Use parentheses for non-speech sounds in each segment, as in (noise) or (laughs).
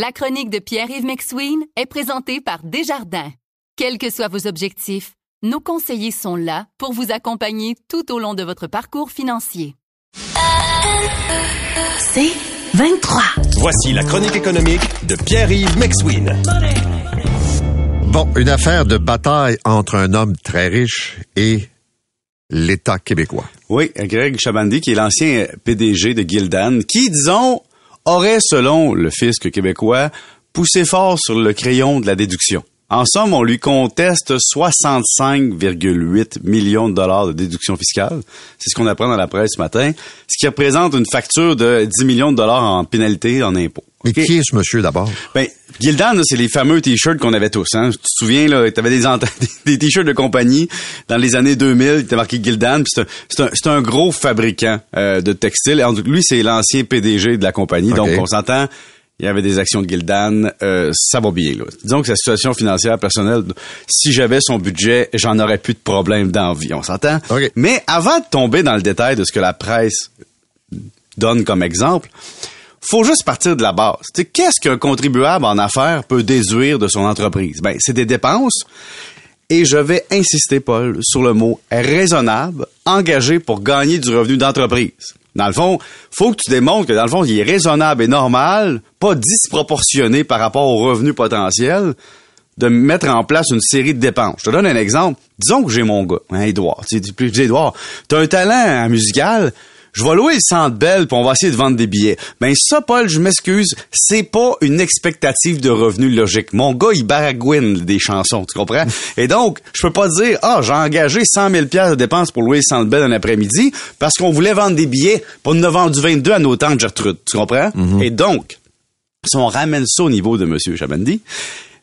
La chronique de Pierre-Yves McSween est présentée par Desjardins. Quels que soient vos objectifs, nos conseillers sont là pour vous accompagner tout au long de votre parcours financier. C'est 23. Voici la chronique économique de Pierre-Yves McSween. Bon, une affaire de bataille entre un homme très riche et l'État québécois. Oui, Greg Chabandi, qui est l'ancien PDG de Gildan, qui, disons, aurait, selon le fisc québécois, poussé fort sur le crayon de la déduction. En somme, on lui conteste 65,8 millions de dollars de déduction fiscale. C'est ce qu'on apprend dans la presse ce matin, ce qui représente une facture de 10 millions de dollars en pénalité, en impôts. Mais qui est ce monsieur d'abord? Ben, Gildan, c'est les fameux t-shirts qu'on avait tous. Hein. Tu te souviens, là, t'avais (laughs) des, des t-shirts de compagnie dans les années 2000, il était marqué Gildan. C'est un, gros fabricant euh, de textiles. En tout cas, lui, c'est l'ancien PDG de la compagnie. Donc, on s'entend. Il y avait des actions de Gildan, euh, ça va bien. Là. Disons que sa situation financière personnelle, si j'avais son budget, j'en aurais plus de problème d'envie. On s'entend. Mais avant de tomber dans le détail de ce que la presse donne comme exemple, faut juste partir de la base. Tu qu'est-ce qu'un contribuable en affaires peut déduire de son entreprise? Ben, c'est des dépenses. Et je vais insister, Paul, sur le mot raisonnable, engagé pour gagner du revenu d'entreprise. Dans le fond, faut que tu démontres que dans le fond, il est raisonnable et normal, pas disproportionné par rapport au revenu potentiel, de mettre en place une série de dépenses. Je te donne un exemple. Disons que j'ai mon gars, hein, Edouard. Tu sais, plus Edouard, t'as un talent en musical. Je vais louer le centre belle puis on va essayer de vendre des billets. Ben ça, Paul, je m'excuse, c'est pas une expectative de revenu logique. Mon gars, il baragouine des chansons, tu comprends? (laughs) Et donc, je peux pas dire, ah, j'ai engagé 100 000 pièces de dépenses pour louer le centre belle un après-midi parce qu'on voulait vendre des billets, pour a vendu 22 à nos tantes Gertrude, tu comprends? Et donc, si on ramène ça au niveau de M. Chabandi,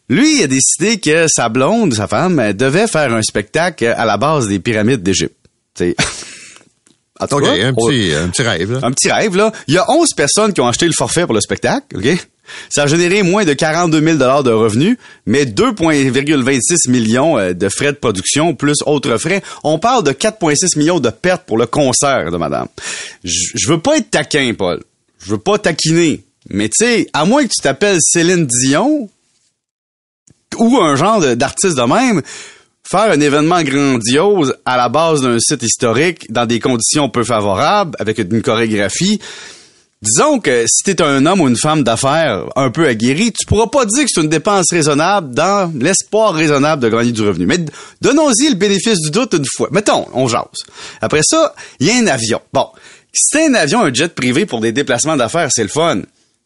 lui, il a décidé que sa blonde, sa femme, elle devait faire un spectacle à la base des pyramides d'Égypte. (laughs) Tu sais. En tout OK, cas, un on- petit, un petit rêve. là. un petit rêve, là. Il y a 11 personnes qui ont acheté le forfait pour le spectacle, OK? Ça a généré moins de 42 000 de revenus, mais 2,26 millions euh, de frais de production plus autres frais. On parle de 4,6 millions de pertes pour le concert de madame. Je veux pas être taquin, Paul. Je veux pas taquiner. Mais tu sais, à moins que tu t'appelles Céline Dion ou un genre d'artiste de même, faire un événement grandiose à la base d'un site historique dans des conditions peu favorables, avec une chorégraphie, disons que si t'es un homme ou une femme d'affaires un peu aguerri, tu pourras pas dire que c'est une dépense raisonnable dans l'espoir raisonnable de gagner du revenu. Mais donnons-y le bénéfice du doute une fois. Mettons, on jase. Après ça, il y a un avion. Bon, si un avion, un jet privé pour des déplacements d'affaires, c'est le fun.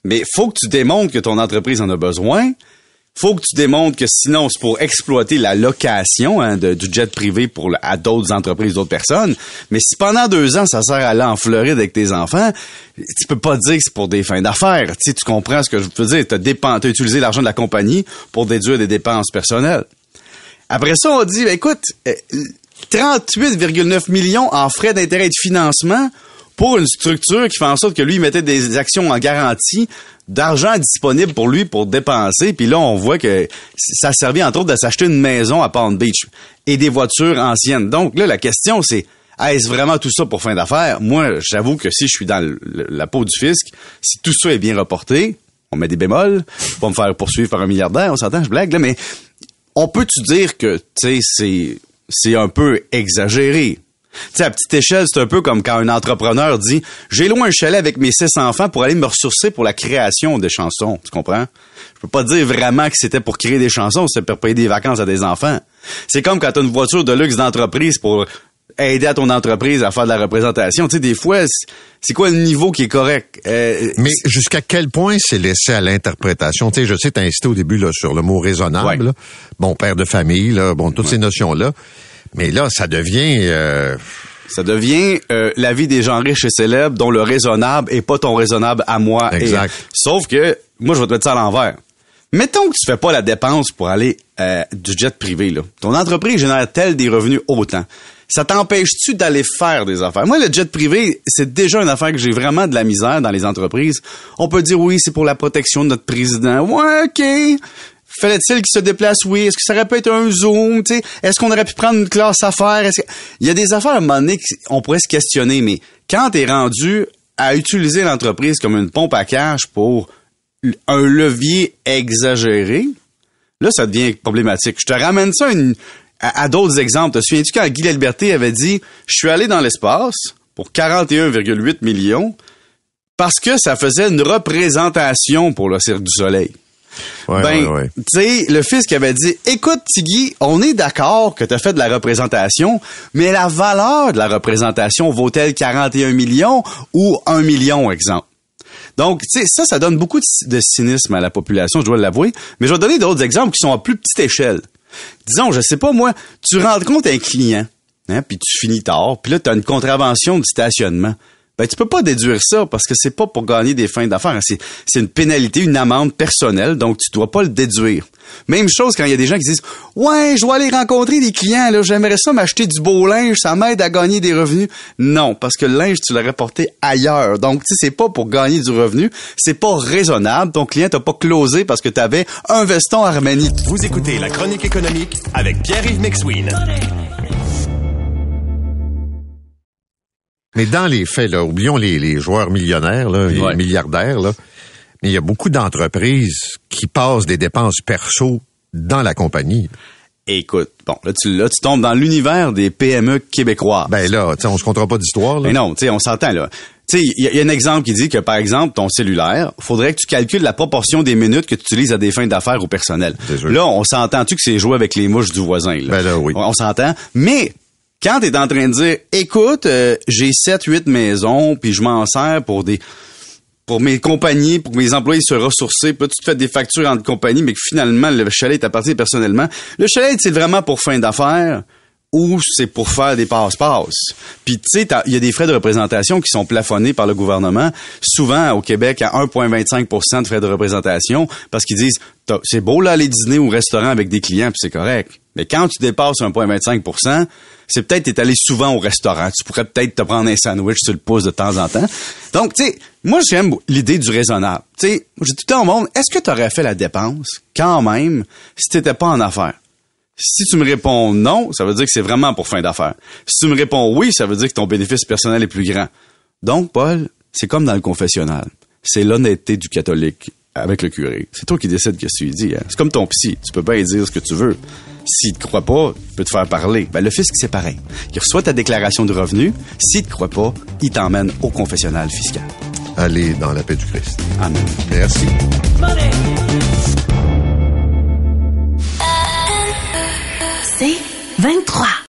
Mais faut que tu démontres que ton entreprise en a besoin faut que tu démontres que sinon c'est pour exploiter la location hein, de- du jet privé pour à d'autres entreprises, d'autres personnes. Mais si pendant deux ans ça sert à aller en Floride avec tes enfants, tu peux pas dire que c'est pour des fins d'affaires. Tu sais, tu comprends ce que je veux dire dépen- t'as utilisé l'argent de la compagnie pour déduire des dépenses personnelles. Après ça, on dit, ben, écoute, euh, 38,9 millions en frais d'intérêt et de financement pour une structure qui fait en sorte que lui mettait des actions en garantie d'argent disponible pour lui pour dépenser. Puis là, on voit que ça servait entre autres de s'acheter une maison à Palm Beach et des voitures anciennes. Donc là, la question c'est est-ce vraiment tout ça pour fin d'affaires? Moi, j'avoue que si je suis dans la peau du fisc, si tout ça est bien reporté, on met des bémols, pour me faire poursuivre par un milliardaire, on s'entend, je blague, là, mais on peut-tu dire que, tu sais, c'est, c'est un peu exagéré? Tu sais, à petite échelle, c'est un peu comme quand un entrepreneur dit J'ai loin un chalet avec mes six enfants pour aller me ressourcer pour la création des chansons. Tu comprends? Je peux pas dire vraiment que c'était pour créer des chansons, c'était pour payer des vacances à des enfants. C'est comme quand tu as une voiture de luxe d'entreprise pour aider à ton entreprise à faire de la représentation. Tu sais, des fois, c'est- c'est quoi le niveau qui est correct? Euh, Mais jusqu'à quel point c'est laissé à l'interprétation? Tu sais, je sais, t'as insisté au début là, sur le mot raisonnable. Ouais. là. Bon, père de famille, là, bon, toutes ces notions-là. Mais là, ça devient... euh, Ça devient euh, la vie des gens riches et célèbres dont le raisonnable est pas ton raisonnable à moi. Exact. Et- sauf que moi, je vais te mettre ça à l'envers. Mettons que tu fais pas la dépense pour aller euh, du jet privé. Là. Ton entreprise génère-t-elle des revenus autant? Ça t'empêche-tu d'aller faire des affaires? Moi, le jet privé, c'est déjà une affaire que j'ai vraiment de la misère dans les entreprises. On peut dire oui, c'est pour la protection de notre président. Ouais, OK. Fallait-il qu'il se déplace? Oui. Est-ce que ça aurait pu être un Zoom? Est-ce qu'on aurait pu prendre une classe? Est-ce que- Il y a des affaires à un moment donné qu'on pourrait se questionner, mais quand t'es rendu à utiliser l'entreprise comme une pompe à cash pour un levier exagéré, là, ça devient problématique. Je te ramène ça à, à d'autres exemples. Te souviens-tu quand Guy Liberté avait dit « Je suis allé dans l'espace pour 41,8 millions parce que ça faisait une représentation pour le Cirque du Soleil. » Ouais, ben, ouais, ouais. tu sais, le fils qui avait dit, écoute, Tiggy, on est d'accord que tu as fait de la représentation, mais la valeur de la représentation vaut-elle 41 millions ou 1 million, exemple? Donc, tu sais, ça, ça donne beaucoup de, de cynisme à la population, je dois l'avouer. Mais je vais donner d'autres exemples qui sont à plus petite échelle. Disons, je sais pas, moi, tu rencontres un client, hein, puis tu finis tard, puis là, tu as une contravention de stationnement. Ben, tu peux pas déduire ça parce que c'est pas pour gagner des fins d'affaires. C'est, c'est une pénalité, une amende personnelle, donc tu dois pas le déduire. Même chose quand il y a des gens qui disent Ouais, je dois aller rencontrer des clients, là, j'aimerais ça m'acheter du beau linge, ça m'aide à gagner des revenus. Non, parce que le linge, tu l'aurais porté ailleurs. Donc, tu sais, c'est pas pour gagner du revenu, c'est pas raisonnable. Ton client t'a pas closé parce que tu avais un veston Armani. Vous écoutez La Chronique économique avec Pierre-Yves McSween. Mais dans les faits, là, oublions les, les joueurs millionnaires, là, les Ouais. milliardaires, là, mais il y a beaucoup d'entreprises qui passent des dépenses perso dans la compagnie. Écoute, bon, là tu, là, tu tombes dans l'univers des PME québécois. Ben là, on se comptera pas d'histoire. Mais non, tu sais, on s'entend là. Tu sais, il y, a- il y a un exemple qui dit que, par exemple, ton cellulaire, faudrait que tu calcules la proportion des minutes que tu utilises à des fins d'affaires ou personnelles. Là, on s'entend-tu que c'est jouer avec les mouches du voisin? Là? Ben là, oui. On, on s'entend. Mais quand tu es en train de dire, écoute, euh, j'ai 7, 8 maisons, puis je m'en sers pour des pour mes compagnies, pour que mes employés se ressourcer, puis tu te fais des factures entre compagnies, mais que finalement, le chalet t'appartient personnellement. Le chalet, c'est vraiment pour fin d'affaires ou c'est pour faire des passe-passe. Puis tu sais, il y a des frais de représentation qui sont plafonnés par le gouvernement, souvent au Québec à 1,25% de frais de représentation, parce qu'ils disent, c'est beau là aller dîner au restaurant avec des clients, puis c'est correct. Mais quand tu dépasses 1,25% c'est peut-être t'es allé souvent au restaurant. Tu pourrais peut-être te prendre un sandwich sur le pouce de temps en temps. Donc, tu sais, moi, j'aime l'idée du raisonnable. Tu sais, j'ai tout le monde, est-ce que tu aurais fait la dépense quand même si t'étais pas en affaires? Si tu me réponds non, ça veut dire que c'est vraiment pour fin d'affaires. Si tu me réponds oui, ça veut dire que ton bénéfice personnel est plus grand. Donc, Paul, c'est comme dans le confessionnal. C'est l'honnêteté du catholique avec le curé. C'est toi qui décides que tu lui dis. hein. C'est comme ton psy. Tu peux pas lui dire ce que tu veux. S'il te croit pas, il peut te faire parler. Ben, le fisc, c'est pareil. Il reçoit ta déclaration de revenus. S'il te croit pas, il t'emmène au confessionnal fiscal. Allez dans la paix du Christ. Amen. Merci. C'est 23.